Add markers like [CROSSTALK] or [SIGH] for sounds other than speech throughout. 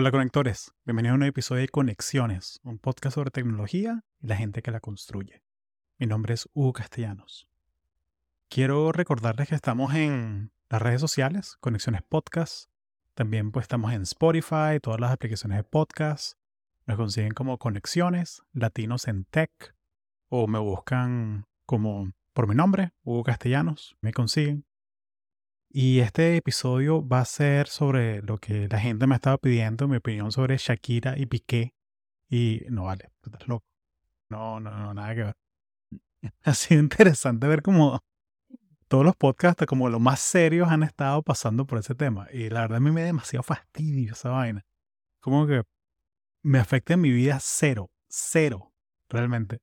Hola conectores, bienvenidos a un nuevo episodio de Conexiones, un podcast sobre tecnología y la gente que la construye. Mi nombre es Hugo Castellanos. Quiero recordarles que estamos en las redes sociales, Conexiones Podcast. También pues estamos en Spotify, todas las aplicaciones de podcast. Nos consiguen como Conexiones, Latinos en Tech, o me buscan como por mi nombre, Hugo Castellanos, me consiguen. Y este episodio va a ser sobre lo que la gente me estaba pidiendo, mi opinión sobre Shakira y Piqué. Y no vale, estás loco. No, no, no, nada que ver. [LAUGHS] Ha sido interesante ver cómo todos los podcasts, como los más serios, han estado pasando por ese tema. Y la verdad a mí me da demasiado fastidio esa vaina. Como que me afecta en mi vida cero, cero, realmente.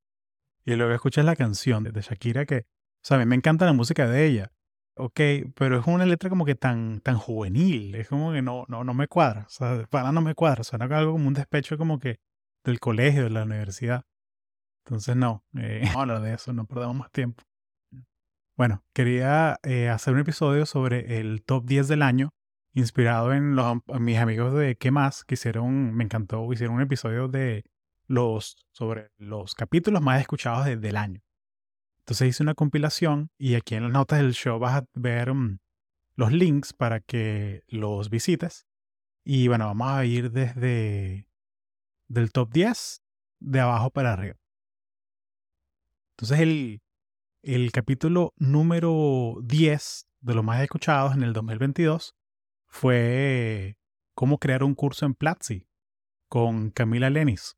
Y luego escuchas la canción de Shakira que, o sea, a mí me encanta la música de ella ok, pero es una letra como que tan, tan juvenil, es como que no, no, no me cuadra, o sea, para no me cuadra, suena algo como un despecho como que del colegio, de la universidad. Entonces no, eh, [LAUGHS] no hablar de eso, no perdamos más tiempo. Bueno, quería eh, hacer un episodio sobre el top 10 del año, inspirado en, los, mis amigos de ¿Qué más? que hicieron, me encantó, hicieron un episodio de los, sobre los capítulos más escuchados del año. Entonces hice una compilación y aquí en las notas del show vas a ver mm, los links para que los visites. Y bueno, vamos a ir desde del top 10 de abajo para arriba. Entonces el, el capítulo número 10 de los más escuchados en el 2022 fue cómo crear un curso en Platzi con Camila Lenis.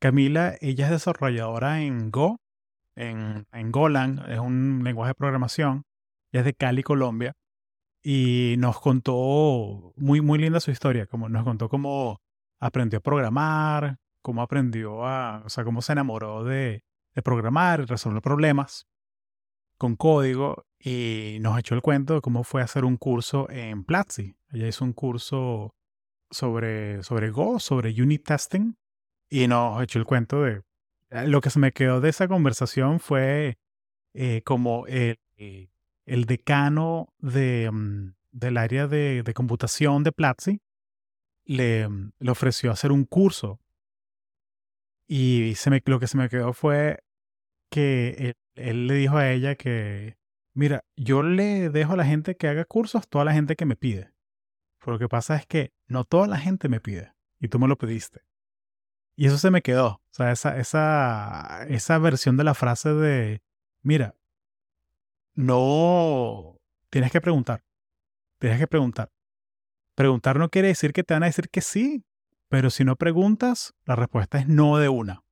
Camila, ella es desarrolladora en Go en, en Golang, es un lenguaje de programación, es de Cali, Colombia, y nos contó muy, muy linda su historia, como nos contó cómo aprendió a programar, cómo aprendió a, o sea, cómo se enamoró de, de programar y resolver problemas con código y nos echó el cuento de cómo fue a hacer un curso en Platzi. Ella hizo un curso sobre, sobre Go, sobre unit testing y nos echó el cuento de lo que se me quedó de esa conversación fue eh, como el, eh, decano de, mm, del área de, computación de Platzi le, mm, le, ofreció hacer un curso. Y se me, lo que se me quedó fue que él, él, le dijo a ella que, mira, yo le dejo a la gente que haga cursos, toda la gente que me pide. Pero lo que pasa es que no toda la gente me pide. Y tú me lo pediste. Y eso se me quedó. O sea, esa, esa, esa versión de la frase de, mira, no, tienes que preguntar. Tienes que preguntar. Preguntar no quiere decir que te van a decir que sí, pero si no preguntas, la respuesta es no de una.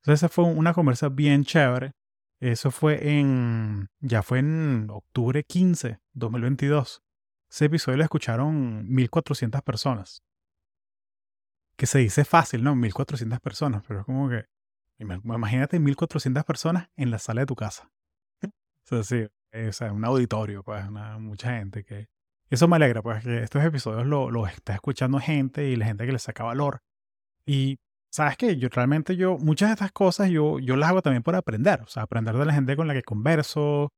Entonces esa fue una conversa bien chévere. Eso fue en, ya fue en octubre 15, 2022. Ese episodio lo escucharon 1400 personas que se dice fácil, ¿no? 1400 personas, pero es como que, imagínate 1400 personas en la sala de tu casa. [LAUGHS] o sea, sí, o sea, un auditorio, pues, mucha gente que... Eso me alegra, pues, que estos episodios los lo está escuchando gente y la gente que les saca valor. Y, ¿sabes qué? Yo realmente, yo, muchas de estas cosas yo, yo las hago también por aprender, o sea, aprender de la gente con la que converso.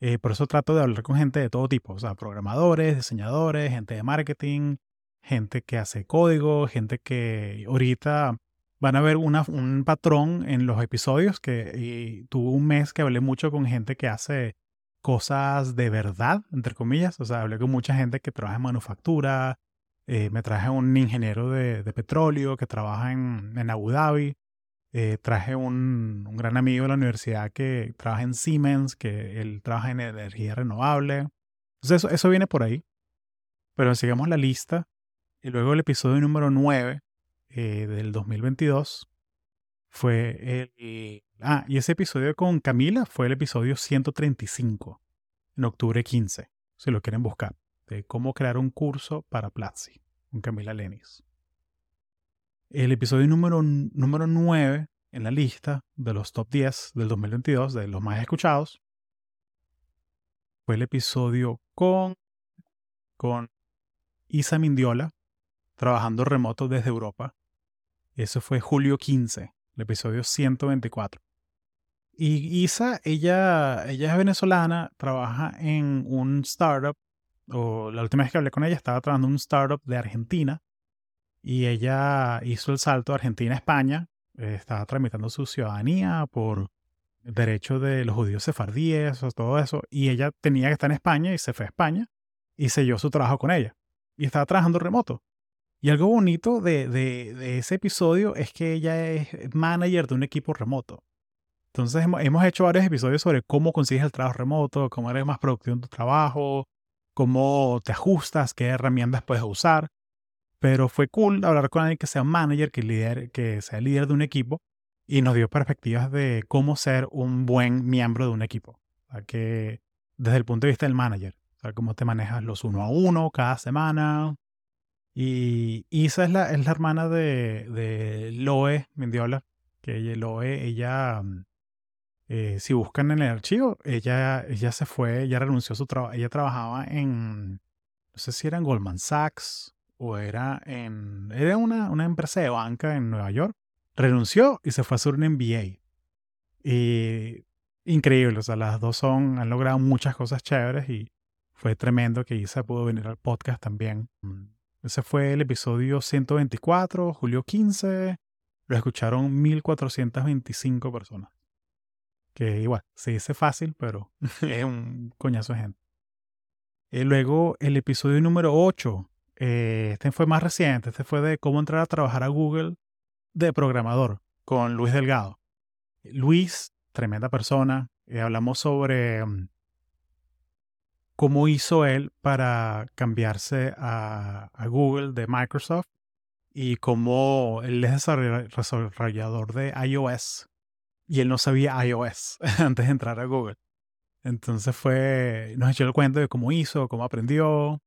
Eh, por eso trato de hablar con gente de todo tipo, o sea, programadores, diseñadores, gente de marketing, gente que hace código, gente que ahorita van a ver un patrón en los episodios que tuve un mes que hablé mucho con gente que hace cosas de verdad, entre comillas. O sea, hablé con mucha gente que trabaja en manufactura. Eh, me traje un ingeniero de, petróleo que trabaja en, en Abu Dhabi. Eh, traje un, un, gran amigo de la universidad que trabaja en Siemens, que él trabaja en energía renovable. Entonces eso, eso viene por ahí. Pero sigamos la lista. Y luego el episodio número 9 eh, del 2022 fue el... Ah, y ese episodio con Camila fue el episodio 135, en octubre 15, si lo quieren buscar, de cómo crear un curso para Platzi, con Camila Lenis. El episodio número, número 9 en la lista de los top 10 del 2022, de los más escuchados, fue el episodio con, con Isa Mindiola, trabajando remoto desde Europa. Eso fue julio 15, el episodio 124. Y Isa, ella, ella es venezolana, trabaja en un startup, o la última vez que hablé con ella estaba trabajando en un startup de Argentina, y ella hizo el salto de Argentina a España. eh, estaba tramitando su ciudadanía por derecho de los judíos sefardíes o todo eso. Y ella tenía que estar en España y se fue a España y selló su trabajo con ella. Y estaba trabajando remoto. Y algo bonito de, de- ese episodio es que ella es manager de un equipo remoto. Entonces hemos, hecho varios episodios sobre cómo consigues el trabajo remoto, cómo eres más productivo en tu trabajo, cómo te ajustas, qué herramientas puedes usar. Pero fue cool hablar con alguien que sea un manager, que, lider, que sea líder de un equipo y nos dio perspectivas de cómo ser un buen miembro de un equipo. O que desde el punto de vista del manager, o sea, cómo te manejas los uno a uno cada semana. Y Isa es la, es la hermana de, de Loe Mendiola, que ella, Loe, ella, mm, eh, si buscan en el archivo, ella, ella se fue, ella renunció a su trabajo, ella trabajaba en, no sé si era en Goldman Sachs o era en, era una, una empresa de banca en Nueva York, renunció y se fue a hacer un MBA. Y increíble, o sea, las dos son, han logrado muchas cosas chéveres y fue tremendo que Isa pudo venir al podcast también. Ese fue el episodio 124, julio 15. Lo escucharon 1425 personas. Que igual, se dice fácil, pero [LAUGHS] es un coñazo de gente. Y luego el episodio número 8. eh, este fue más reciente. Este fue de cómo entrar a trabajar a Google de programador con Luis Delgado. Luis, tremenda persona. eh, hablamos sobre mm, cómo hizo él para cambiarse a, a Google de Microsoft y cómo él es desarrolla- desarrollador de iOS y él no sabía iOS [LAUGHS] antes de entrar a Google. Entonces fue, nos echó el cuento de cómo hizo, cómo aprendió,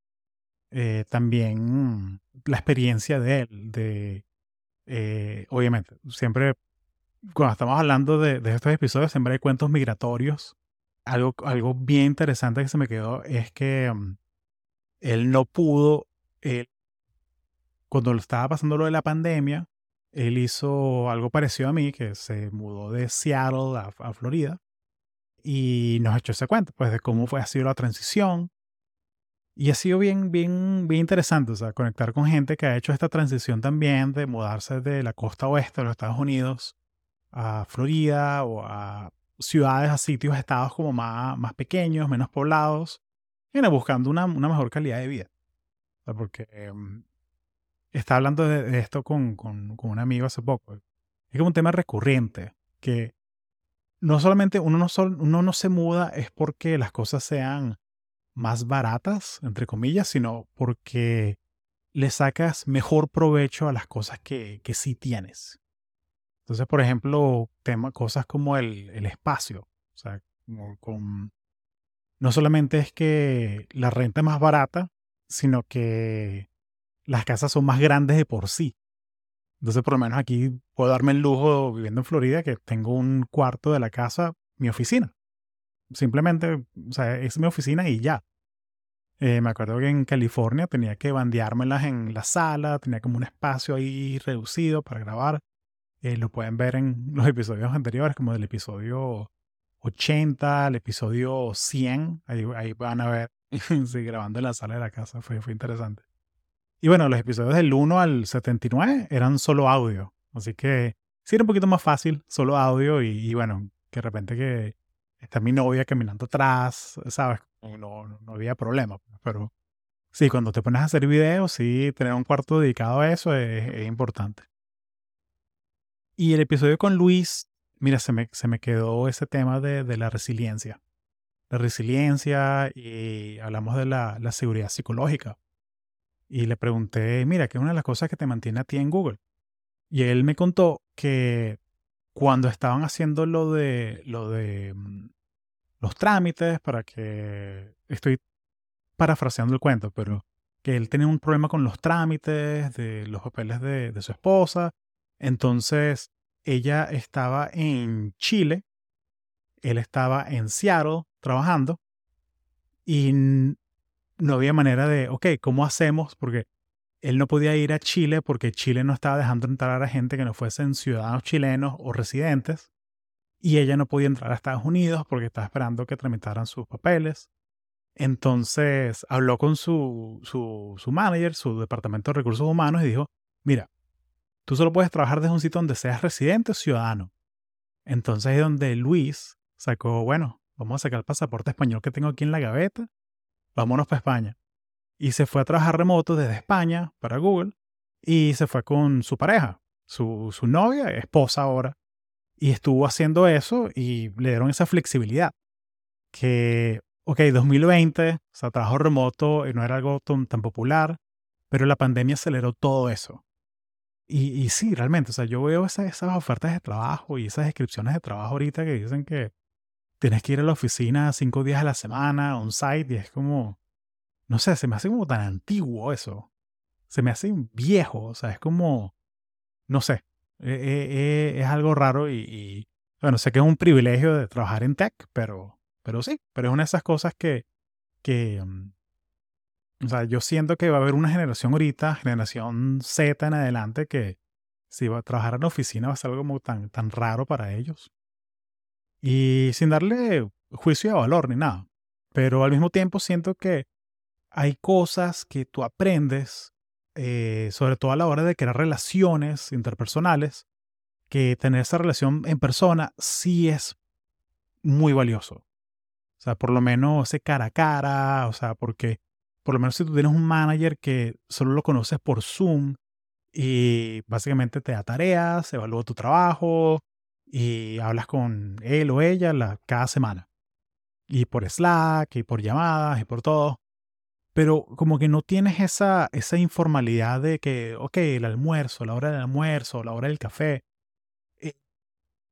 eh, también la experiencia de él, de, eh, obviamente, siempre cuando estamos hablando de, de estos episodios, siempre hay cuentos migratorios. Algo, algo bien interesante que se me quedó es que mm, él no pudo, él, cuando lo estaba pasando lo de la pandemia, él hizo algo parecido a mí, que se mudó de Seattle a, a Florida y nos echó ese cuento, pues de cómo fue, ha sido la transición. Y ha sido bien, bien, bien interesante, o sea, conectar con gente que ha hecho esta transición también de mudarse de la costa oeste de los Estados Unidos a Florida o a ciudades, a sitios, estados como más, más pequeños, menos poblados, bueno, buscando una, una mejor calidad de vida. Porque em, estaba hablando de, de esto con, con, con un amigo hace poco. Es como un tema recurrente, que no solamente uno no, sol- uno no se muda es porque las cosas sean más baratas, entre comillas, sino porque le sacas mejor provecho a las cosas que, que sí tienes. Entonces, por ejemplo, tema, cosas como el, el espacio. O sea, como con, no solamente es que la renta es más barata, sino que las casas son más grandes de por sí. Entonces, por lo menos aquí puedo darme el lujo, viviendo en Florida, que tengo un cuarto de la casa, mi oficina. Simplemente, o sea, es mi oficina y ya. Eh, me acuerdo que en California tenía que bandeármelas en la sala, tenía como un espacio ahí reducido para grabar. Eh, lo pueden ver en los episodios anteriores, como del episodio 80 al episodio 100. Ahí, ahí van a ver, [LAUGHS] sí, grabando en la sala de la casa, fue, fue interesante. Y bueno, los episodios del 1 al 79 eran solo audio. Así que sí era un poquito más fácil, solo audio. Y, y bueno, que de repente que está mi novia caminando atrás, ¿sabes? No, no, no había problema. Pero sí, cuando te pones a hacer videos, sí, tener un cuarto dedicado a eso es, es importante. Y el episodio con Luis, mira, se me, se me quedó ese tema de, de la resiliencia. La resiliencia y hablamos de la, la seguridad psicológica. Y le pregunté, mira, ¿qué es una de las cosas que te mantiene a ti en Google? Y él me contó que cuando estaban haciendo lo de, lo de mm, los trámites para que, estoy parafraseando el cuento, pero que él tenía un problema con los trámites de los papeles de, de su esposa. Entonces, ella estaba en Chile, él estaba en Seattle trabajando y no había manera de, ok, ¿cómo hacemos? Porque él no podía ir a Chile porque Chile no estaba dejando entrar a gente que no fuesen ciudadanos chilenos o residentes. Y ella no podía entrar a Estados Unidos porque estaba esperando que tramitaran sus papeles. Entonces habló con su, su, su manager, su departamento de recursos humanos, y dijo, mira, tú solo puedes trabajar desde un sitio donde seas residente o ciudadano. Entonces es donde Luis sacó, bueno, vamos a sacar el pasaporte español que tengo aquí en la gaveta, vámonos para España. Y se fue a trabajar remoto desde España para Google y se fue con su pareja, su, su novia, esposa ahora. Y estuvo haciendo eso y le dieron esa flexibilidad. Que, ok, 2020, o sea, trabajo remoto no era algo tan popular, pero la pandemia aceleró todo eso. Y, y sí, realmente, o sea, yo veo esas, esas ofertas de trabajo y esas descripciones de trabajo ahorita que dicen que tienes que ir a la oficina cinco días a la semana, on-site, y es como, no sé, se me hace como tan antiguo eso. Se me hace viejo, o sea, es como, no sé, e, e, e, es algo raro y, y, bueno, sé que es un privilegio de trabajar en tech, pero, pero sí, pero es una de esas cosas que, que, mm, o sea, yo siento que va a haber una generación ahorita, generación Z en adelante, que si va a trabajar en la oficina va a ser algo como tan, tan raro para ellos. Y sin darle juicio de valor ni nada. Pero al mismo tiempo siento que hay cosas que tú aprendes, eh, sobre todo a la hora de crear relaciones interpersonales, que tener esa relación en persona sí es muy valioso. O sea, por lo menos ese cara a cara, o sea, porque por lo menos si tú tienes un manager que solo lo conoces por Zoom y básicamente te da tareas, evalúa tu trabajo y hablas con él o ella la, cada semana. Y por Slack y por llamadas y por todo. Pero como que no tienes esa, esa informalidad de que, ok, el almuerzo, la hora del almuerzo, la hora del café. Eh,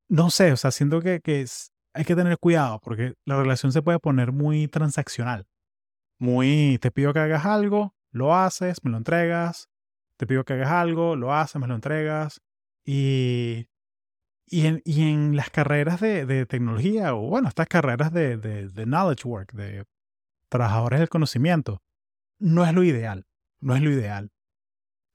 no sé, o sea, siento que, que hay que tener cuidado porque la relación se puede poner muy transaccional muy, te pido que hagas algo, lo haces, me lo entregas, te pido que hagas algo, lo haces, me lo entregas. Y, y, en, y en las carreras de, de, tecnología, o bueno, estas carreras de, de, knowledge work, de trabajadores del conocimiento, no es lo ideal, no es lo ideal.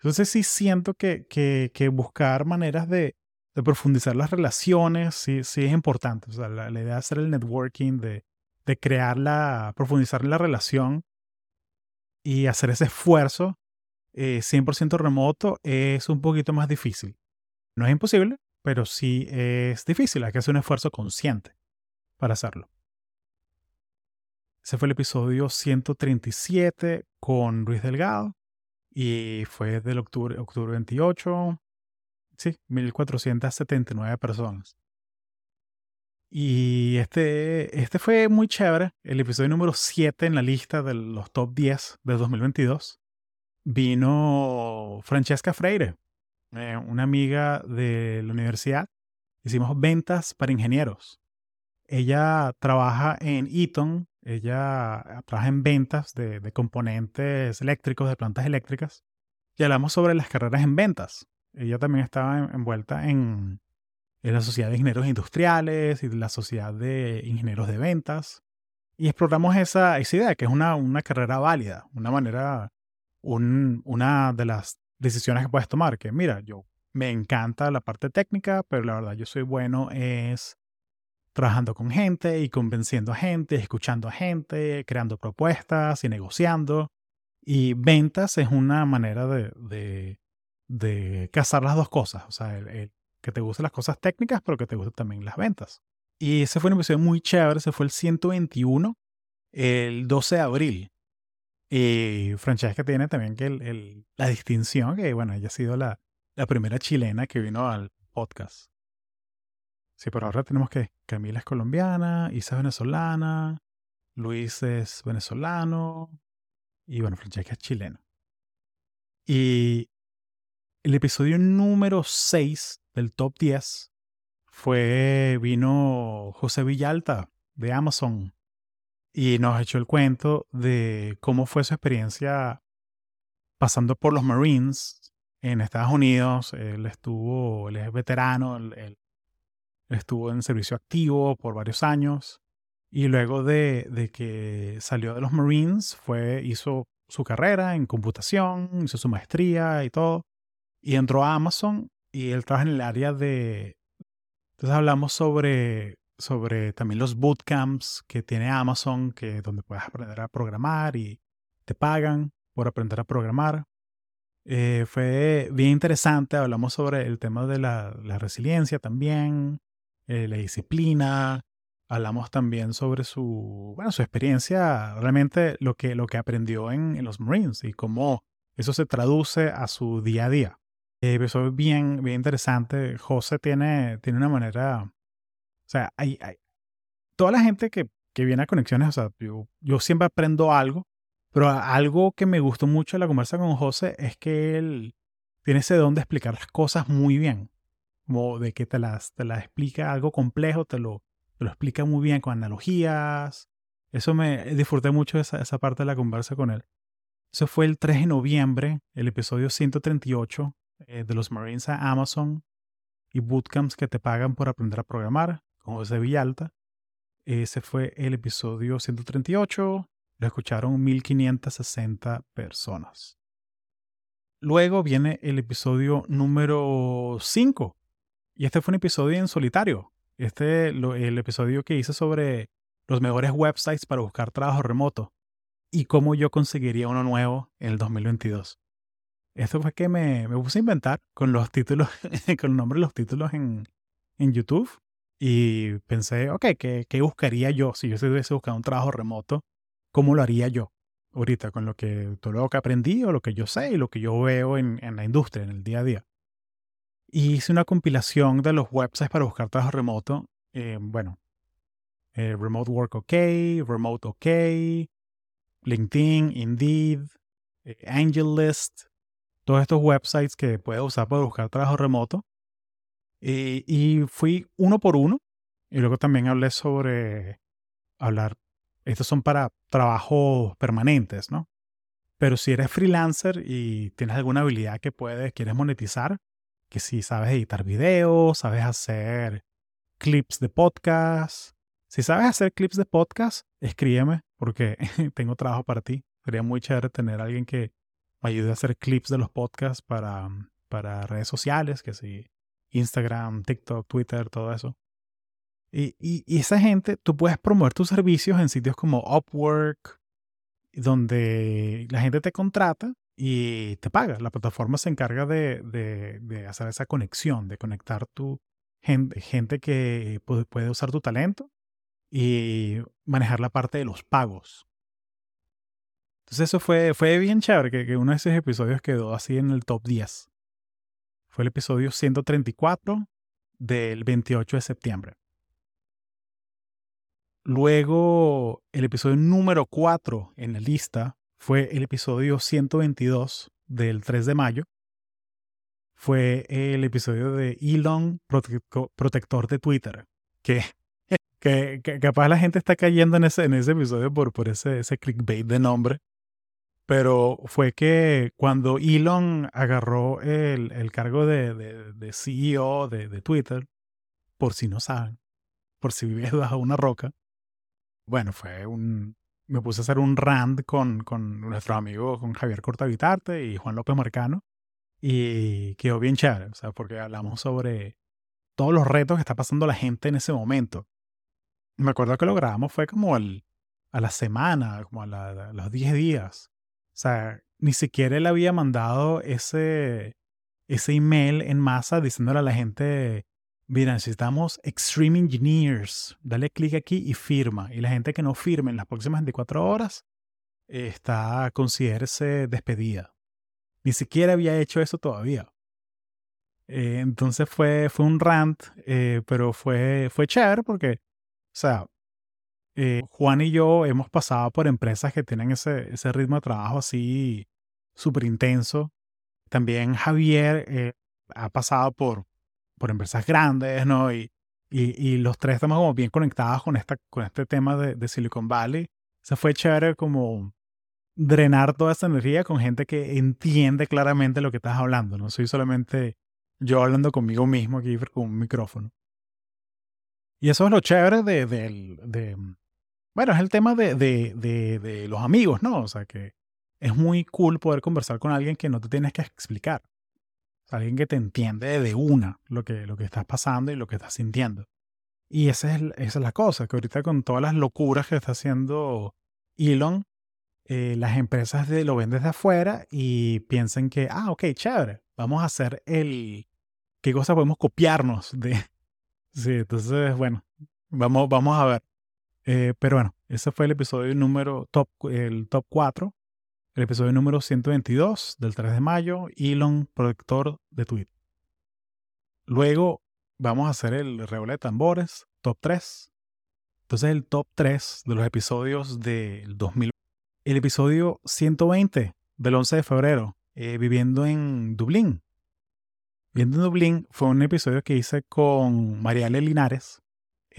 Entonces sí siento que, que, que buscar maneras de, de, profundizar las relaciones sí, sí es importante. O sea, la, la idea de hacer el networking, de, de crearla, profundizar la relación y hacer ese esfuerzo 100% eh, remoto es un poquito más difícil. No es imposible, pero sí es difícil. Hay que hacer un esfuerzo consciente para hacerlo. Ese fue el episodio 137 con Luis Delgado y fue del octubre, octubre 28. Sí, 1479 personas. Y este, este fue muy chévere, el episodio número 7 en la lista de los top 10 de 2022. Vino Francesca Freire, eh, una amiga de la universidad. Hicimos ventas para ingenieros. Ella trabaja en Eaton, ella trabaja en ventas de, de componentes eléctricos, de plantas eléctricas. Y hablamos sobre las carreras en ventas. Ella también estaba envuelta en, la Sociedad de Ingenieros Industriales y la Sociedad de Ingenieros de Ventas. Y exploramos esa, esa idea, que es una, una carrera válida, una manera, un, una de las decisiones que puedes tomar, que mira, yo me encanta la parte técnica, pero la verdad yo soy bueno es trabajando con gente y convenciendo a gente, escuchando a gente, creando propuestas y negociando. Y ventas es una manera de, de, de casar las dos cosas. O sea, el, que te gusten las cosas técnicas, pero que te gusten también las ventas. Y ese fue un episodio muy chévere, ese fue el 121, el 12 de abril. Y Francesca tiene también que el, la distinción que, bueno, ella ha sido la, la primera chilena que vino al podcast. Sí, pero ahora tenemos que Camila es colombiana, Isa es venezolana, Luis es venezolano y bueno, Francesca es chilena. Y el episodio número 6 del top 10 fue, vino José Villalta de Amazon y nos echó el cuento de cómo fue su experiencia pasando por los Marines en Estados Unidos. Él estuvo, él es veterano, él, estuvo en servicio activo por varios años y luego de, de, que salió de los Marines fue, hizo su carrera en computación, hizo su maestría y todo y entró a Amazon y él trabaja en el área de... Entonces hablamos sobre, sobre también los bootcamps que tiene Amazon, que donde puedes aprender a programar y te pagan por aprender a programar. Eh, fue bien interesante. Hablamos sobre el tema de la, resiliencia también, eh, la disciplina. Hablamos también sobre su, bueno, su experiencia, realmente lo que, lo que aprendió en, los Marines y cómo eso se traduce a su día a día. Eh, eso es bien, bien interesante. José tiene, tiene una manera, o sea, hay, hay toda la gente que, que viene a conexiones, o sea, yo, yo siempre aprendo algo pero algo que me gustó mucho de la conversa con José es que él tiene ese don de explicar las cosas muy bien. Como de que te las, te las explica algo complejo, te lo, te lo explica muy bien con analogías. Eso me disfruté mucho esa, esa parte de la conversa con él. Eso fue el 3 de noviembre, el episodio 138 eh, de los Marines a Amazon y bootcamps que te pagan por aprender a programar con José Villalta. Ese fue el episodio 138. Lo escucharon 1560 personas. Luego viene el episodio número 5. Y este fue un episodio en solitario. Este el episodio que hice sobre los mejores websites para buscar trabajo remoto y cómo yo conseguiría uno nuevo en el 2022. Esto fue que me, me puse a inventar con los títulos, [LAUGHS] con el nombre de los títulos en, en YouTube. Y pensé, ok, ¿qué, ¿qué, buscaría yo si yo estuviese buscando un trabajo remoto cómo lo haría yo ahorita con lo que todo lo que aprendí o lo que yo sé y lo que yo veo en, la industria, en el día a día. Y hice una compilación de los websites para buscar trabajo remoto. Eh, bueno, eh, Remote Work OK, Remote OK, LinkedIn, Indeed, eh, AngelList, todos estos websites que puedes usar para buscar trabajo remoto. y fui uno por uno. Y luego también hablé sobre hablar estos son para trabajos permanentes, ¿no? Pero si eres freelancer y tienes alguna habilidad que puedes, quieres monetizar, que si sabes editar videos, sabes hacer clips de podcast, si sabes hacer clips de podcast, escríbeme porque [LAUGHS] tengo trabajo para ti. Sería muy chévere tener a alguien que me ayude a hacer clips de los podcasts para, para redes sociales, que si Instagram, TikTok, Twitter, todo eso. Y, esa gente, tú puedes promover tus servicios en sitios como Upwork, donde la gente te contrata y te paga. La plataforma se encarga de, hacer esa conexión, de conectar tu gente, gente que puede, usar tu talento y manejar la parte de los pagos. Entonces eso fue, fue bien chévere, que, que uno de esos episodios quedó así en el top 10. Fue el episodio 134 del 28 de septiembre. Luego, el episodio número 4 en la lista fue el episodio 122 del 3 de mayo. Fue el episodio de Elon, protector de Twitter. [LAUGHS] Que, que, capaz la gente está cayendo en ese, en ese episodio por, por ese, ese clickbait de nombre. Pero fue que cuando Elon agarró el, el cargo de, de, de CEO de, de, Twitter, por si no saben, por si vives [LAUGHS] bajo una roca, bueno, fue un... Me puse a hacer un rant con, con nuestros amigos, con Javier Cortavitarte y Juan López Marcano. Y quedó bien chévere, o sea, porque hablamos sobre todos los retos que está pasando la gente en ese momento. Me acuerdo que lo grabamos fue como a la semana, como a, a los 10 días. O sea, ni siquiera él había mandado ese, ese email en masa diciéndole a la gente, Mira, necesitamos Extreme Engineers. Dale clic aquí y firma. Y la gente que no firme en las próximas 24 horas está, considerarse despedida. Ni siquiera había hecho eso todavía. Eh, entonces fue, fue un rant, eh, pero fue, fue chévere porque, o sea, eh, Juan y yo hemos pasado por empresas que tienen ese, ese ritmo de trabajo así súper intenso. También Javier ha pasado por, por empresas grandes, ¿no? Y, y, los tres estamos como bien conectados con, esta, con este tema de, de Silicon Valley. Se fue chévere como drenar toda esa energía con gente que entiende claramente lo que estás hablando. No soy solamente yo hablando conmigo mismo aquí con un micrófono. Y eso es lo chévere de, de, de bueno, es el tema de, de, de, los amigos, ¿no? O sea, que es muy cool poder conversar con alguien que no te tienes que explicar alguien que te entiende de una lo que, lo que estás pasando y lo que estás sintiendo. Y esa es, esa es la cosa, que ahorita con todas las locuras que está haciendo Elon, eh, las empresas de, lo ven desde afuera y piensen que, ah, ok, chévere, vamos a hacer el, qué cosa podemos copiarnos de. [LAUGHS] Sí, entonces, bueno, vamos, vamos a ver. Eh, pero bueno, ese fue el episodio número top, el top 4, el episodio número 122 del 3 de mayo, Elon, protector de Twitter. Luego vamos a hacer el revuelo de tambores, top 3. Entonces el top 3 de los episodios del 2000. El episodio 120 del 11 de febrero, eh, viviendo en Dublín. Viviendo en Dublín fue un episodio que hice con Mariale Linares.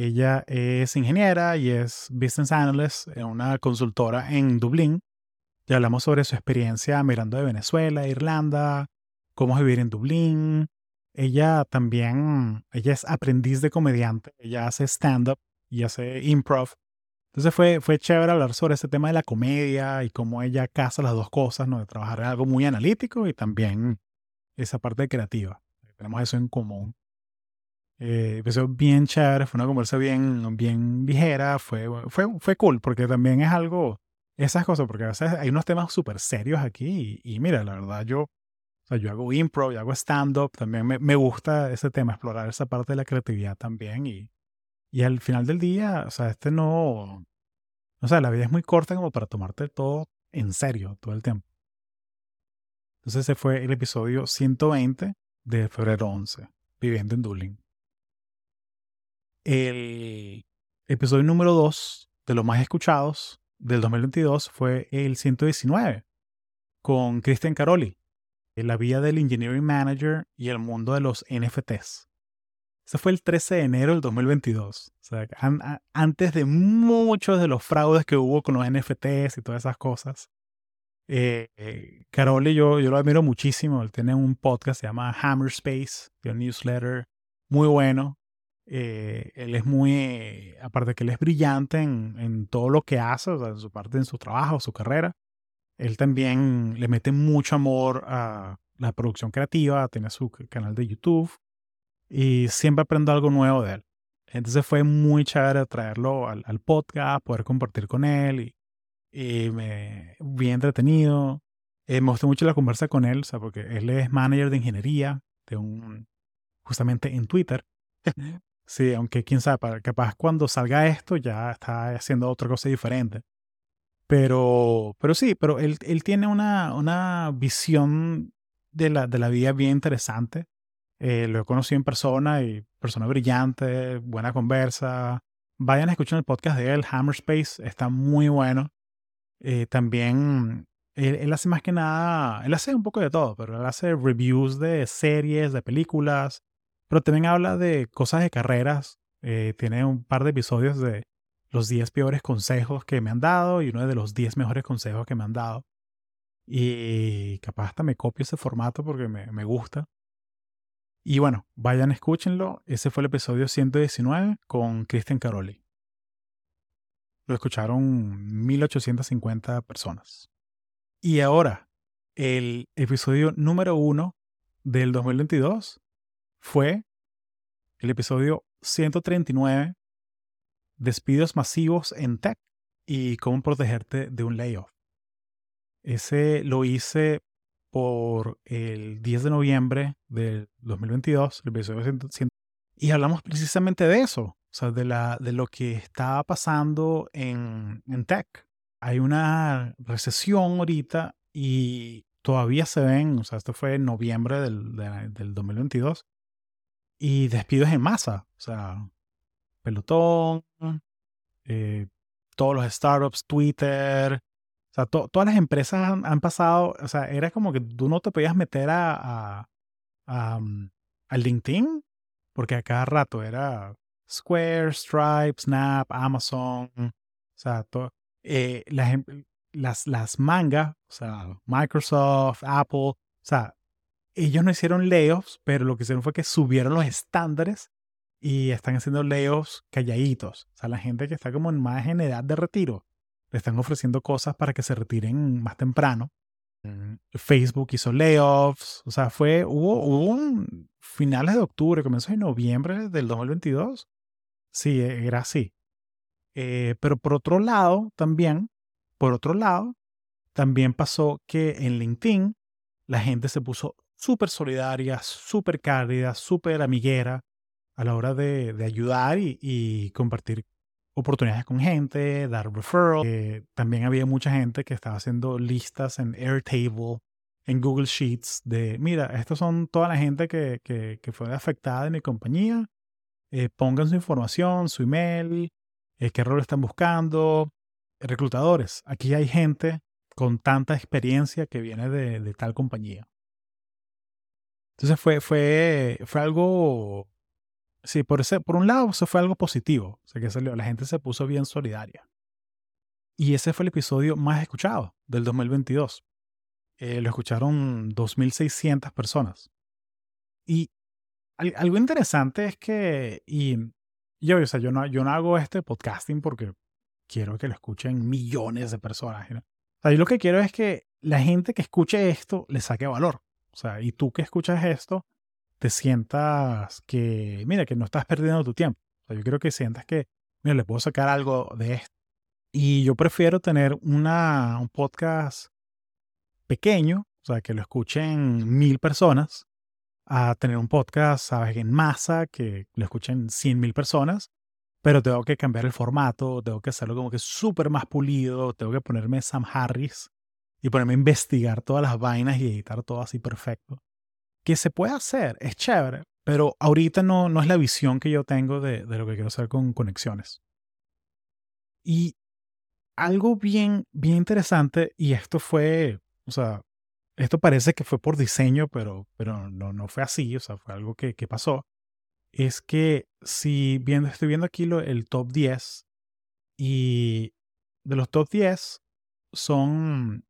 Ella es ingeniera y es business analyst en una consultora en Dublín. Y hablamos sobre su experiencia migrando de Venezuela, Irlanda, cómo vivir en Dublín, ella también, ella es aprendiz de comediante, ella hace stand-up y hace improv. Entonces fue, fue chévere hablar sobre ese tema de la comedia y cómo ella casa las dos cosas, ¿no? De trabajar en algo muy analítico y también esa parte creativa. Tenemos eso en común. Eh, empezó bien chévere, fue una conversa bien, bien ligera, fue, fue, fue cool, porque también es algo, esas cosas, porque a veces hay unos temas súper serios aquí y, y, mira, la verdad yo sea, yo hago improv, yo hago stand-up, también me, me, gusta ese tema, explorar esa parte de la creatividad también. Y, y al final del día, o sea, este no... O sea, la vida es muy corta como para tomarte todo en serio todo el tiempo. Entonces ese fue el episodio 120 de febrero 11, viviendo en Dublín. El episodio número 2 de los más escuchados del 2022 fue el 119 con Christian Caroli la vida del engineering manager y el mundo de los NFTs. Ese fue el 13 de enero del 2022. O sea, antes de muchos de los fraudes que hubo con los NFTs y todas esas cosas. Eh, eh Carole, yo, yo lo admiro muchísimo. Él tiene un podcast, se llama Hammer Space, un newsletter muy bueno. Eh, él es muy, aparte que él es brillante en, en todo lo que hace, o sea, en su parte, en su trabajo, su carrera él también le mete mucho amor a la producción creativa, tiene su canal de YouTube y siempre aprendo algo nuevo de él. Entonces fue muy chévere traerlo al, podcast, poder compartir con él y, me bien entretenido. Eh, me gustó mucho la conversa con él, o sea, porque él es manager de ingeniería de un justamente en Twitter. Sí, aunque quién sabe, capaz cuando salga esto ya está haciendo otra cosa diferente. Pero, pero sí, pero él, él tiene una, una visión de la, de la vida bien interesante. Eh, lo he conocido en persona y persona brillante, buena conversa. Vayan a escuchar el podcast de él, Hammer Space, está muy bueno. Eh, también él, hace más que nada, él hace un poco de todo, pero él hace reviews de series, de películas, pero también habla de cosas de carreras. Eh, tiene un par de episodios de los 10 peores consejos que me han dado y uno de los 10 mejores consejos que me han dado. Y capaz hasta me copio ese formato porque me, me gusta. Y bueno, vayan, escúchenlo. Ese fue el episodio 119 con Christian Caroli. Lo escucharon 1850 personas. Y ahora, el episodio número uno del 2022 fue el episodio 139 despidos masivos en tech y cómo protegerte de un layoff. Ese lo hice por el 10 de noviembre del 2022, el episodio y hablamos precisamente de eso, o sea, de, la, de lo que está pasando en, en tech. Hay una recesión ahorita y todavía se ven, o sea, esto fue en noviembre del, del 2022, y despidos en masa, o sea, pelotón, eh, todos los startups, Twitter, o sea, todas las empresas han, pasado, o sea, era como que tú no te podías meter a, a, mm, LinkedIn, porque a cada rato era Square, Stripe, Snap, Amazon, o sea, eh, las, las, las mangas, o sea, Microsoft, Apple, o sea, ellos no hicieron layoffs, pero lo que hicieron fue que subieron los estándares y están haciendo layoffs calladitos. O sea, la gente que está como en más en edad de retiro, le están ofreciendo cosas para que se retiren más temprano. Facebook hizo layoffs, o sea, fue, hubo, hubo un finales de octubre, comienzos de noviembre del 2022. Sí, e, era así. Eh, pero por otro lado, también, por otro lado, también pasó que en LinkedIn la gente se puso súper solidaria, súper cálida, súper amiguera a la hora de, ayudar y, compartir oportunidades con gente, dar referrals. Eh, también había mucha gente que estaba haciendo listas en Airtable, en Google Sheets, de, mira, estos son toda la gente que, que, fue afectada en mi compañía. Eh, pongan su información, su email, eh, qué rol están buscando. Reclutadores, aquí hay gente con tanta experiencia que viene de, tal compañía. Entonces fue, fue, fue algo, sí, por, ese, por un lado, eso fue algo positivo, o sea, que salió, la gente se puso bien solidaria. Y ese fue el episodio más escuchado del 2022. Eh, lo escucharon 2.600 personas. Y algo interesante es que, y yo, o sea, yo no, yo no hago este podcasting porque quiero que lo escuchen millones de personas. ¿no? O sea, yo lo que quiero es que la gente que escuche esto le saque valor. O sea, y tú que escuchas esto, te sientas que, mira, que no estás perdiendo tu tiempo. O sea, yo quiero que sientas que, mira, le puedo sacar algo de esto. Y yo prefiero tener un podcast pequeño, o sea, que lo escuchen mil personas, a tener un podcast, sabes, en masa, que lo escuchen cien mil personas, pero tengo que cambiar el formato, tengo que hacerlo como que súper más pulido, tengo que ponerme Sam Harris y ponerme a investigar todas las vainas y editar todo así perfecto. Que se puede hacer, es chévere, pero ahorita no, no es la visión que yo tengo de, de lo que quiero hacer con conexiones. Y algo bien, bien interesante, y esto fue o sea, esto parece que fue por diseño, pero, pero no, no fue así, o sea, fue algo que, que pasó. Es que si viendo, estoy viendo aquí lo, el top 10 y de los top 10 son,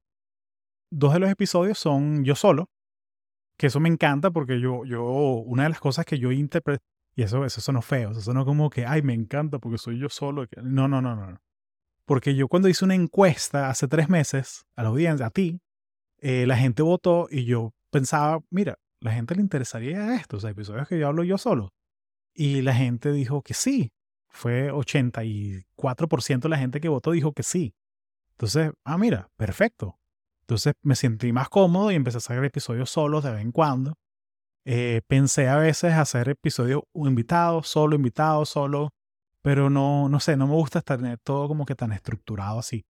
dos de los episodios son yo solo, que eso me encanta porque yo, yo, una de las cosas que yo interpreto, y eso, eso sonó feo, eso sonó como que, ay, me encanta porque soy yo solo. No, no, no, no. Porque yo cuando hice una encuesta hace tres meses a la audiencia, a ti, eh, la gente votó y yo pensaba, mira, la gente le interesaría esto, o sea, episodios que yo hablo yo solo. Y la gente dijo que sí. Fue 84% de la gente que votó dijo que sí. Entonces, ah, mira, perfecto. Entonces me sentí más cómodo y empecé a hacer episodios solos de vez en cuando. Eh, pensé a veces hacer episodios invitados, solo, invitados, solo, pero no, no sé, no me gusta estar todo como que tan estructurado así.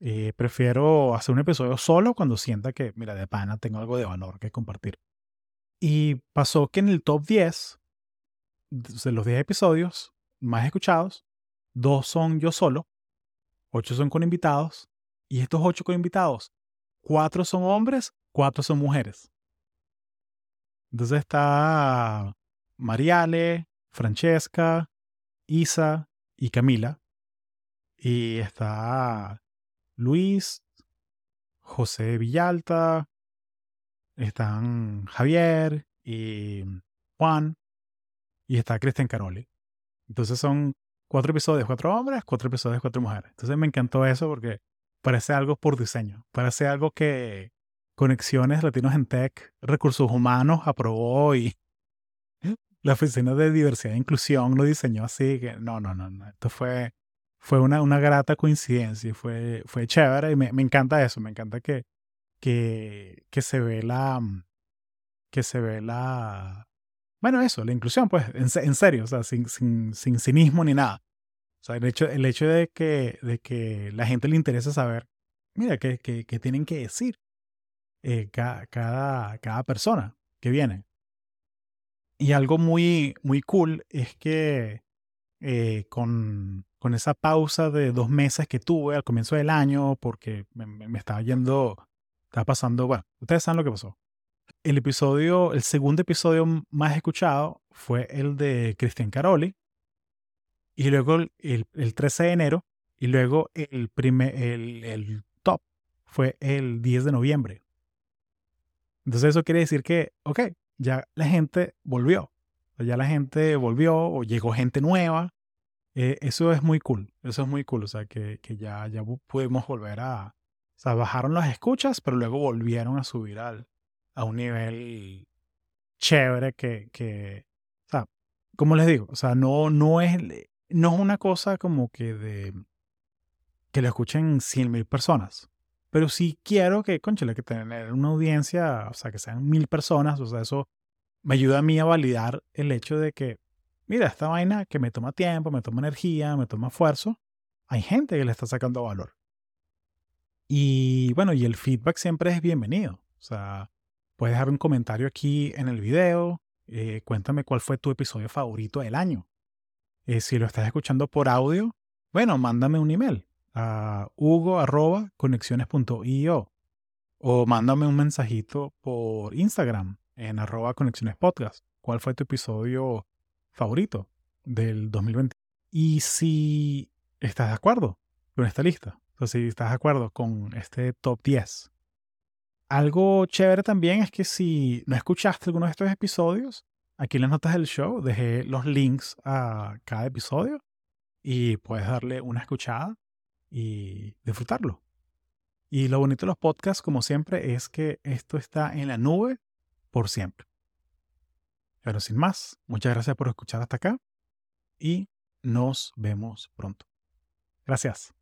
Eh, prefiero hacer un episodio solo cuando sienta que, mira, de pana tengo algo de valor que compartir. Y pasó que en el top 10, de los 10 episodios más escuchados, dos son yo solo, ocho son con invitados, y estos ocho con invitados, cuatro son hombres, cuatro son mujeres. Entonces está Mariale, Francesca, Isa y Camila. Y está Luis, José Villalta, están Javier y Juan y está Cristian Caroli. Entonces son cuatro episodios, cuatro hombres, cuatro episodios, cuatro mujeres. Entonces me encantó eso porque parece algo por diseño, parece algo que Conexiones Latinos en Tech, Recursos Humanos aprobó y [LAUGHS] la Oficina de Diversidad e Inclusión lo diseñó así que no, no, no, no. Esto fue fue una, una grata coincidencia, fue, fue chévere y me, me encanta eso, me encanta que, que, que se ve la, mm, que se ve la, bueno, eso, la inclusión, pues, en, en serio, o sea, sin, sin, sin, cinismo ni nada. O sea, el hecho, el hecho de, que, de que la gente le interese saber, mira, qué, qué tienen que decir eh, cada, cada, cada persona que viene. Y algo muy, muy cool es que eh, con, con esa pausa de dos meses que tuve al comienzo del año porque me, estaba yendo, estaba pasando, bueno, ustedes saben lo que pasó. El episodio, el segundo episodio más escuchado fue el de Cristian Caroli y luego el, el, 13 de enero y luego el, primer, el, el top fue el 10 de noviembre. Entonces eso quiere decir que, ok, ya la gente volvió. Ya la gente volvió o llegó gente nueva eh, eso es muy cool, eso es muy cool, o sea, que, que ya, ya pudimos volver a, o sea, bajaron las escuchas, pero luego volvieron a subir al, a un nivel chévere que, que, o sea, como les digo, o sea, no, no es, no es una cosa como que de, que lo escuchen 100 mil personas. pero sí quiero que, conchale, que tener una audiencia, o sea, que sean mil personas, o sea, eso me ayuda a mí a validar el hecho de que, mira, esta vaina que me toma tiempo, me toma energía, me toma esfuerzo, hay gente que le está sacando valor. Y bueno, y el feedback siempre es bienvenido. O sea, puedes dejar un comentario aquí en el video, eh, cuéntame cuál fue tu episodio favorito del año. Eh, si lo estás escuchando por audio, bueno, mándame un email a hugo.conexiones.io o mándame un mensajito por Instagram en arroba. ¿Cuál fue tu episodio favorito del 2020? Y si estás de acuerdo con esta lista, o si estás de acuerdo con este top 10, algo chévere también es que si no escuchaste alguno de estos episodios, aquí en las notas del show dejé los links a cada episodio y puedes darle una escuchada y disfrutarlo. Y lo bonito de los podcasts, como siempre, es que esto está en la nube por siempre. Pero sin más, muchas gracias por escuchar hasta acá y nos vemos pronto. Gracias.